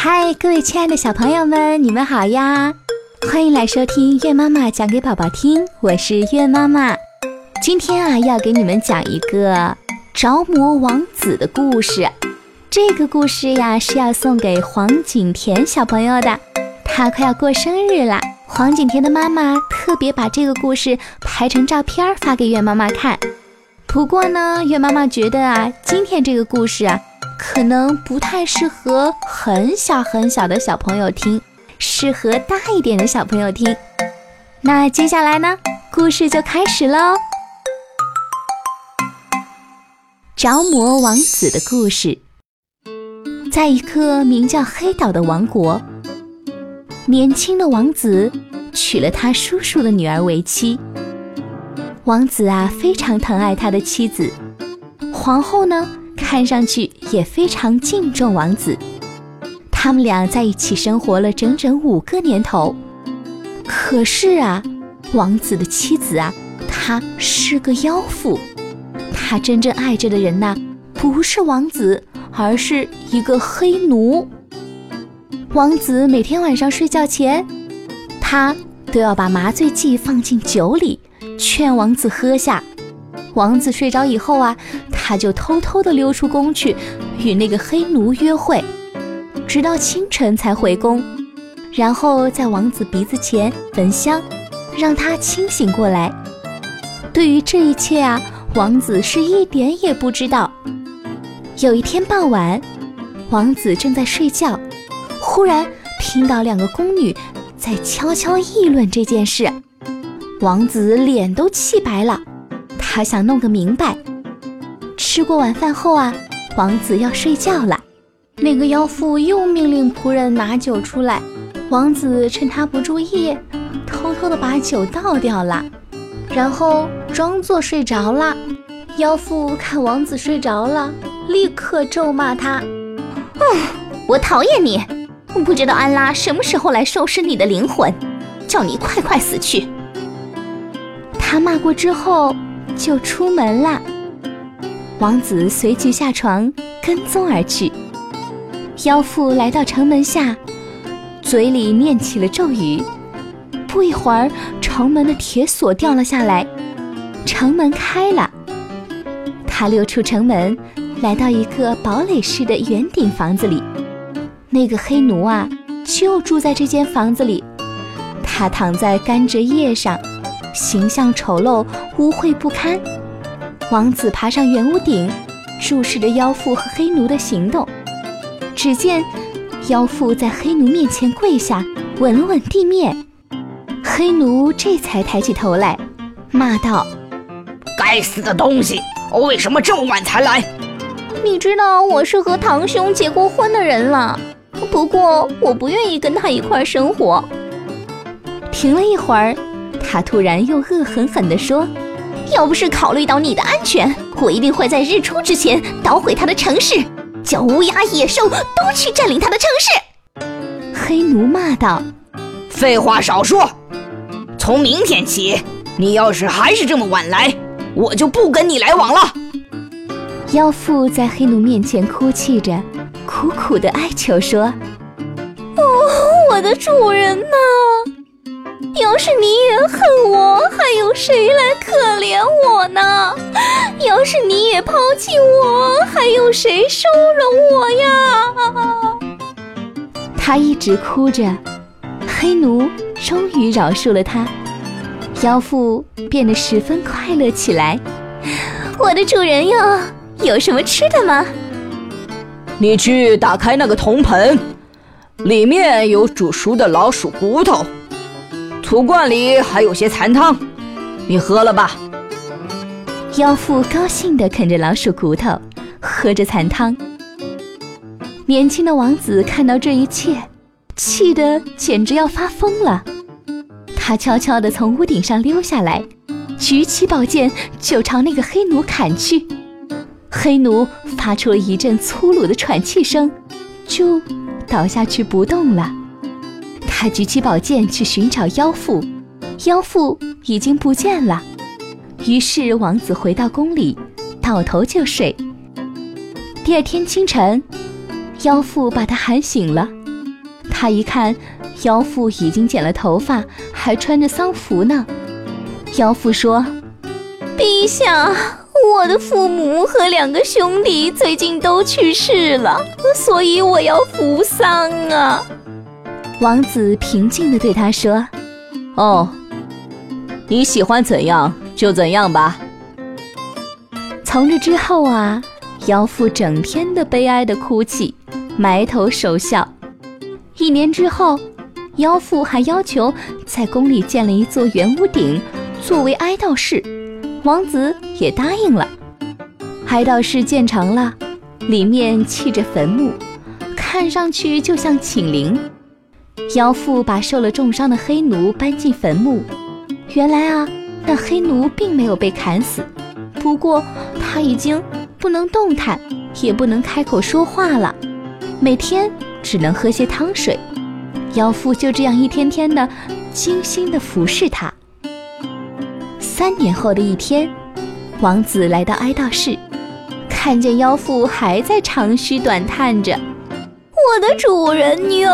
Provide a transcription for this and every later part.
嗨，各位亲爱的小朋友们，你们好呀！欢迎来收听月妈妈讲给宝宝听，我是月妈妈。今天啊，要给你们讲一个着魔王子的故事。这个故事呀，是要送给黄景甜小朋友的，他快要过生日了。黄景甜的妈妈特别把这个故事拍成照片发给月妈妈看。不过呢，月妈妈觉得啊，今天这个故事啊。可能不太适合很小很小的小朋友听，适合大一点的小朋友听。那接下来呢，故事就开始喽。着魔王子的故事，在一个名叫黑岛的王国，年轻的王子娶了他叔叔的女儿为妻。王子啊，非常疼爱他的妻子，皇后呢。看上去也非常敬重王子，他们俩在一起生活了整整五个年头。可是啊，王子的妻子啊，她是个妖妇，她真正爱着的人呐，不是王子，而是一个黑奴。王子每天晚上睡觉前，他都要把麻醉剂放进酒里，劝王子喝下。王子睡着以后啊。他就偷偷地溜出宫去，与那个黑奴约会，直到清晨才回宫，然后在王子鼻子前焚香，让他清醒过来。对于这一切啊，王子是一点也不知道。有一天傍晚，王子正在睡觉，忽然听到两个宫女在悄悄议论这件事，王子脸都气白了，他想弄个明白。吃过晚饭后啊，王子要睡觉了。那个妖妇又命令仆人拿酒出来。王子趁他不注意，偷偷的把酒倒掉了，然后装作睡着了。妖妇看王子睡着了，立刻咒骂他：“嗯，我讨厌你！不知道安拉什么时候来收拾你的灵魂，叫你快快死去。”他骂过之后，就出门了。王子随即下床，跟踪而去。妖妇来到城门下，嘴里念起了咒语。不一会儿，城门的铁锁掉了下来，城门开了。他溜出城门，来到一个堡垒式的圆顶房子里。那个黑奴啊，就住在这间房子里。他躺在甘蔗叶上，形象丑陋，污秽不堪。王子爬上圆屋顶，注视着妖妇和黑奴的行动。只见妖妇在黑奴面前跪下，吻了吻地面。黑奴这才抬起头来，骂道：“该死的东西，为什么这么晚才来？你知道我是和堂兄结过婚的人了，不过我不愿意跟他一块生活。”停了一会儿，他突然又恶狠狠地说。要不是考虑到你的安全，我一定会在日出之前捣毁他的城市，叫乌鸦、野兽都去占领他的城市。黑奴骂道：“废话少说！从明天起，你要是还是这么晚来，我就不跟你来往了。”妖妇在黑奴面前哭泣着，苦苦地哀求说：“哦，我的主人呐！”要是你也恨我，还有谁来可怜我呢？要是你也抛弃我，还有谁收容我呀？他一直哭着，黑奴终于饶恕了他，妖妇变得十分快乐起来。我的主人哟，有什么吃的吗？你去打开那个铜盆，里面有煮熟的老鼠骨头。土罐里还有些残汤，你喝了吧。妖妇高兴地啃着老鼠骨头，喝着残汤。年轻的王子看到这一切，气得简直要发疯了。他悄悄地从屋顶上溜下来，举起宝剑就朝那个黑奴砍去。黑奴发出了一阵粗鲁的喘气声，就倒下去不动了。他举起宝剑去寻找妖妇，妖妇已经不见了。于是王子回到宫里，倒头就睡。第二天清晨，妖妇把他喊醒了，他一看，妖妇已经剪了头发，还穿着丧服呢。妖妇说：“陛下，我的父母和两个兄弟最近都去世了，所以我要服丧啊。”王子平静地对他说：“哦，你喜欢怎样就怎样吧。”从这之后啊，妖妇整天的悲哀的哭泣，埋头守孝。一年之后，妖妇还要求在宫里建了一座圆屋顶，作为哀悼室。王子也答应了。哀悼室建成了，里面砌着坟墓，看上去就像寝陵。妖妇把受了重伤的黑奴搬进坟墓。原来啊，那黑奴并没有被砍死，不过他已经不能动弹，也不能开口说话了，每天。只能喝些汤水，妖妇就这样一天天的精心的服侍他。三年后的一天，王子来到哀悼室，看见妖妇还在长吁短叹着：“我的主人牛，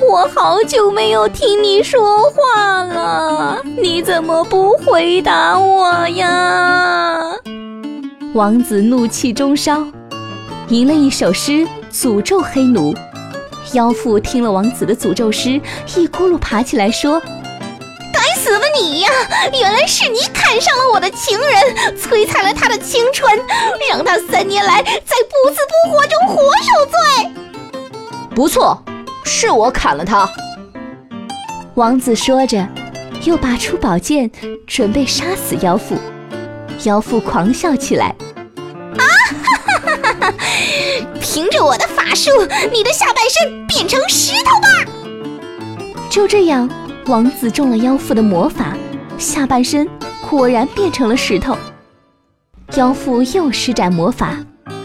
我好久没有听你说话了，你怎么不回答我呀？”王子怒气中烧，吟了一首诗诅咒黑奴。妖妇听了王子的诅咒诗，一咕噜爬起来说：“该死的你呀！原来是你砍伤了我的情人，摧残了他的青春，让他三年来在不死不活中活受罪。”不错，是我砍了他。王子说着，又拔出宝剑，准备杀死妖妇。妖妇狂笑起来。啊！哈哈哈哈凭着我的法术，你的下半身变成石头吧！就这样，王子中了妖妇的魔法，下半身果然变成了石头。妖妇又施展魔法，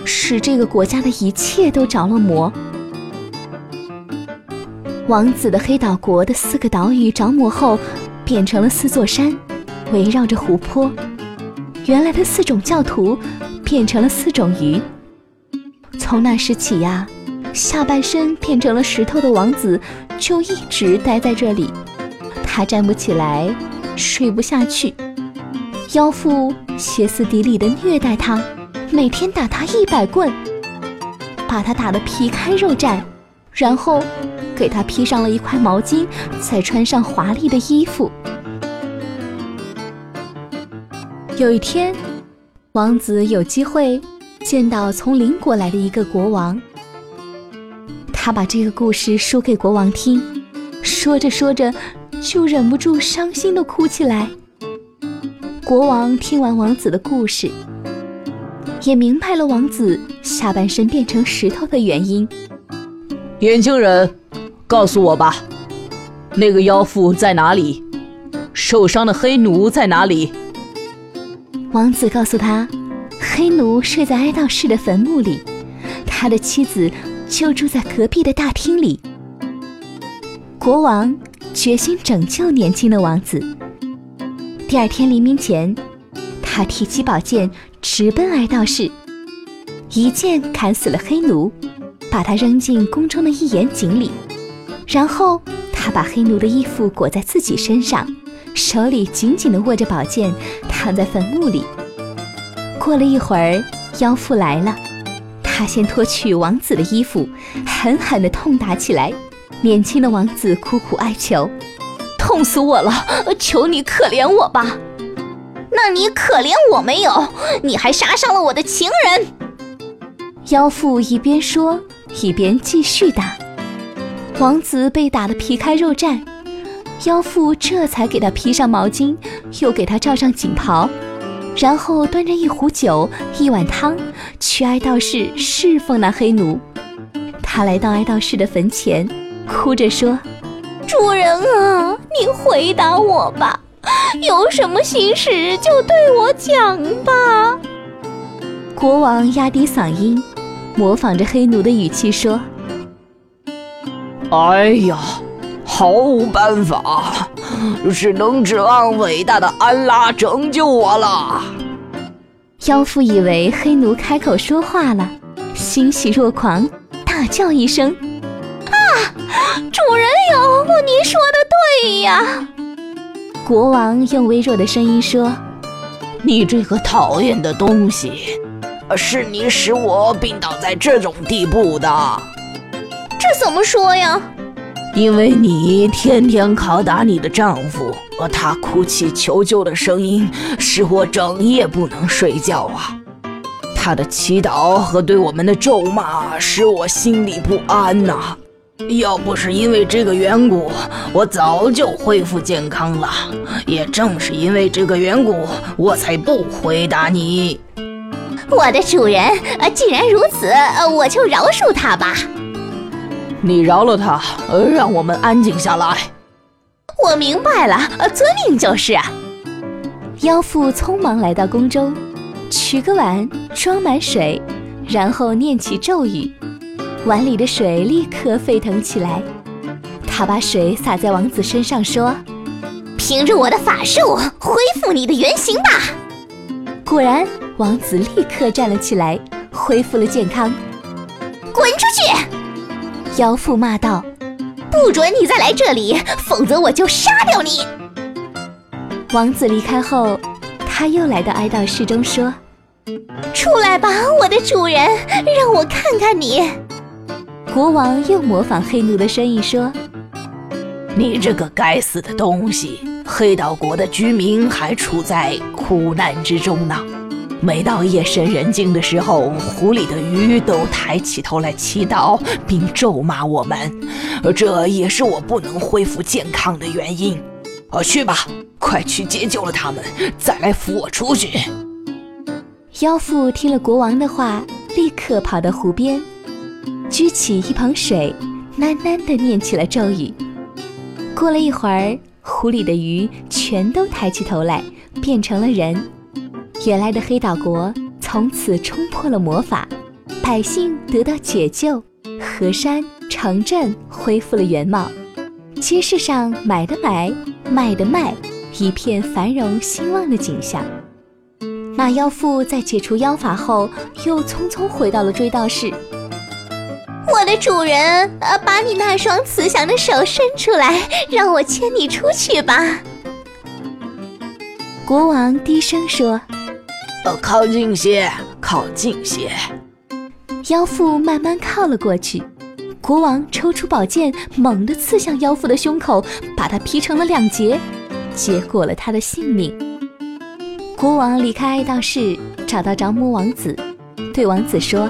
使这个国家的一切都着了魔。王子的黑岛国的四个岛屿着魔后，变成了四座山，围绕着湖泊。原来的四种教徒，变成了四种鱼。从那时起呀，下半身变成了石头的王子就一直待在这里。他站不起来，睡不下去。妖妇歇斯底里地虐待他，每天打他一百棍，把他打得皮开肉绽，然后给他披上了一块毛巾，再穿上华丽的衣服。有一天，王子有机会。见到从邻国来的一个国王，他把这个故事说给国王听，说着说着就忍不住伤心的哭起来。国王听完王子的故事，也明白了王子下半身变成石头的原因。年轻人，告诉我吧，那个妖妇在哪里？受伤的黑奴在哪里？王子告诉他。黑奴睡在哀悼室的坟墓里，他的妻子就住在隔壁的大厅里。国王决心拯救年轻的王子。第二天黎明前，他提起宝剑直奔哀悼室，一剑砍死了黑奴，把他扔进宫中的一眼井里。然后他把黑奴的衣服裹在自己身上，手里紧紧地握着宝剑，躺在坟墓里。过了一会儿，妖妇来了。她先脱去王子的衣服，狠狠地痛打起来。年轻的王子苦苦哀求：“痛死我了！求你可怜我吧！”“那你可怜我没有？你还杀伤了我的情人！”妖妇一边说，一边继续打。王子被打得皮开肉绽，妖妇这才给他披上毛巾，又给他罩上锦袍。然后端着一壶酒、一碗汤，去哀悼室侍奉那黑奴。他来到哀悼室的坟前，哭着说：“主人啊，你回答我吧，有什么心事就对我讲吧。”国王压低嗓音，模仿着黑奴的语气说：“哎呀，毫无办法。”只能指望伟大的安拉拯救我了。妖妇以为黑奴开口说话了，欣喜若狂，大叫一声：“啊！主人有，你说的对呀。国王用微弱的声音说：“你这个讨厌的东西，是你使我病倒在这种地步的。这怎么说呀？因为你天天拷打你的丈夫，他哭泣求救的声音使我整夜不能睡觉啊。他的祈祷和对我们的咒骂使我心里不安呐。”要不是因为这个缘故，我早就恢复健康了。也正是因为这个缘故，我才不回答你。我的主人，呃，既然如此，呃，我就饶恕他吧。你饶了他，呃，让我们安静下来。我明白了，呃，遵命就是。妖妇匆忙来到宫中，取个碗装满水，然后念起咒语。碗里的水立刻沸腾起来，他把水洒在王子身上，说：“凭着我的法术，恢复你的原形吧。”果然，王子立刻站了起来，恢复了健康。滚出去！妖妇骂道：“不准你再来这里，否则我就杀掉你！”王子离开后，他又来到哀悼室中，说：“出来吧，我的主人，让我看看你。”国王又模仿黑奴的声音说：“你这个该死的东西！黑岛国的居民还处在苦难之中呢。每到夜深人静的时候，湖里的鱼都抬起头来祈祷并咒骂我们，这也是我不能恢复健康的原因。哦，去吧，快去解救了他们，再来扶我出去。”妖妇听了国王的话，立刻跑到湖边。掬起一盆水，喃喃地念起了咒语。过了一会儿，湖里的鱼全都抬起头来，变成了人。原来的黑岛国从此冲破了魔法，百姓得到解救，河山、城镇恢复了原貌，街市上买的买，卖的卖，一片繁荣兴旺的景象。那妖妇在解除妖法后，又匆匆回到了追悼室。我的主人，呃，把你那双慈祥的手伸出来，让我牵你出去吧。国王低声说：“呃，靠近些，靠近些。”妖妇慢慢靠了过去。国王抽出宝剑，猛地刺向妖妇的胸口，把她劈成了两截，结果了她的性命。国王离开哀悼室，找到着魔王子，对王子说。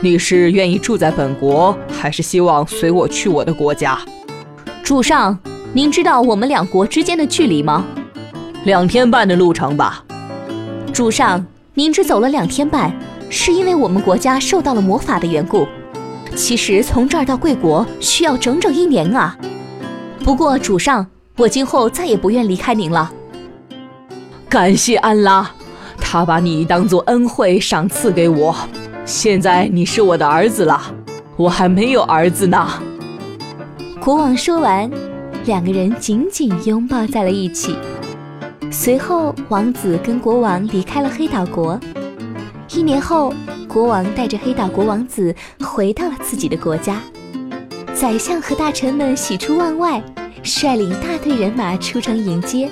你是愿意住在本国，还是希望随我去我的国家？主上，您知道我们两国之间的距离吗？两天半的路程吧。主上，您只走了两天半，是因为我们国家受到了魔法的缘故。其实从这儿到贵国需要整整一年啊。不过主上，我今后再也不愿离开您了。感谢安拉，他把你当做恩惠赏赐给我。现在你是我的儿子了，我还没有儿子呢。国王说完，两个人紧紧拥抱在了一起。随后，王子跟国王离开了黑岛国。一年后，国王带着黑岛国王子回到了自己的国家。宰相和大臣们喜出望外，率领大队人马出城迎接。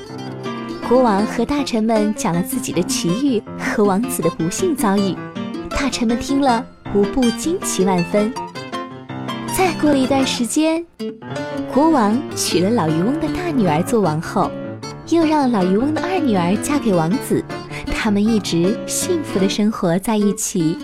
国王和大臣们讲了自己的奇遇和王子的不幸遭遇。大臣们听了，无不惊奇万分。再过了一段时间，国王娶了老渔翁的大女儿做王后，又让老渔翁的二女儿嫁给王子，他们一直幸福的生活在一起。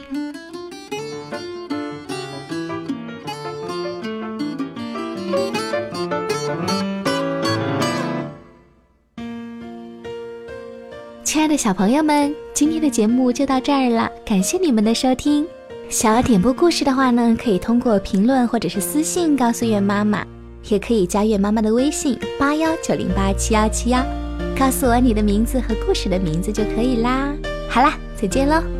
亲爱的小朋友们，今天的节目就到这儿了，感谢你们的收听。想要点播故事的话呢，可以通过评论或者是私信告诉月妈妈，也可以加月妈妈的微信八幺九零八七幺七幺，告诉我你的名字和故事的名字就可以啦。好啦，再见喽。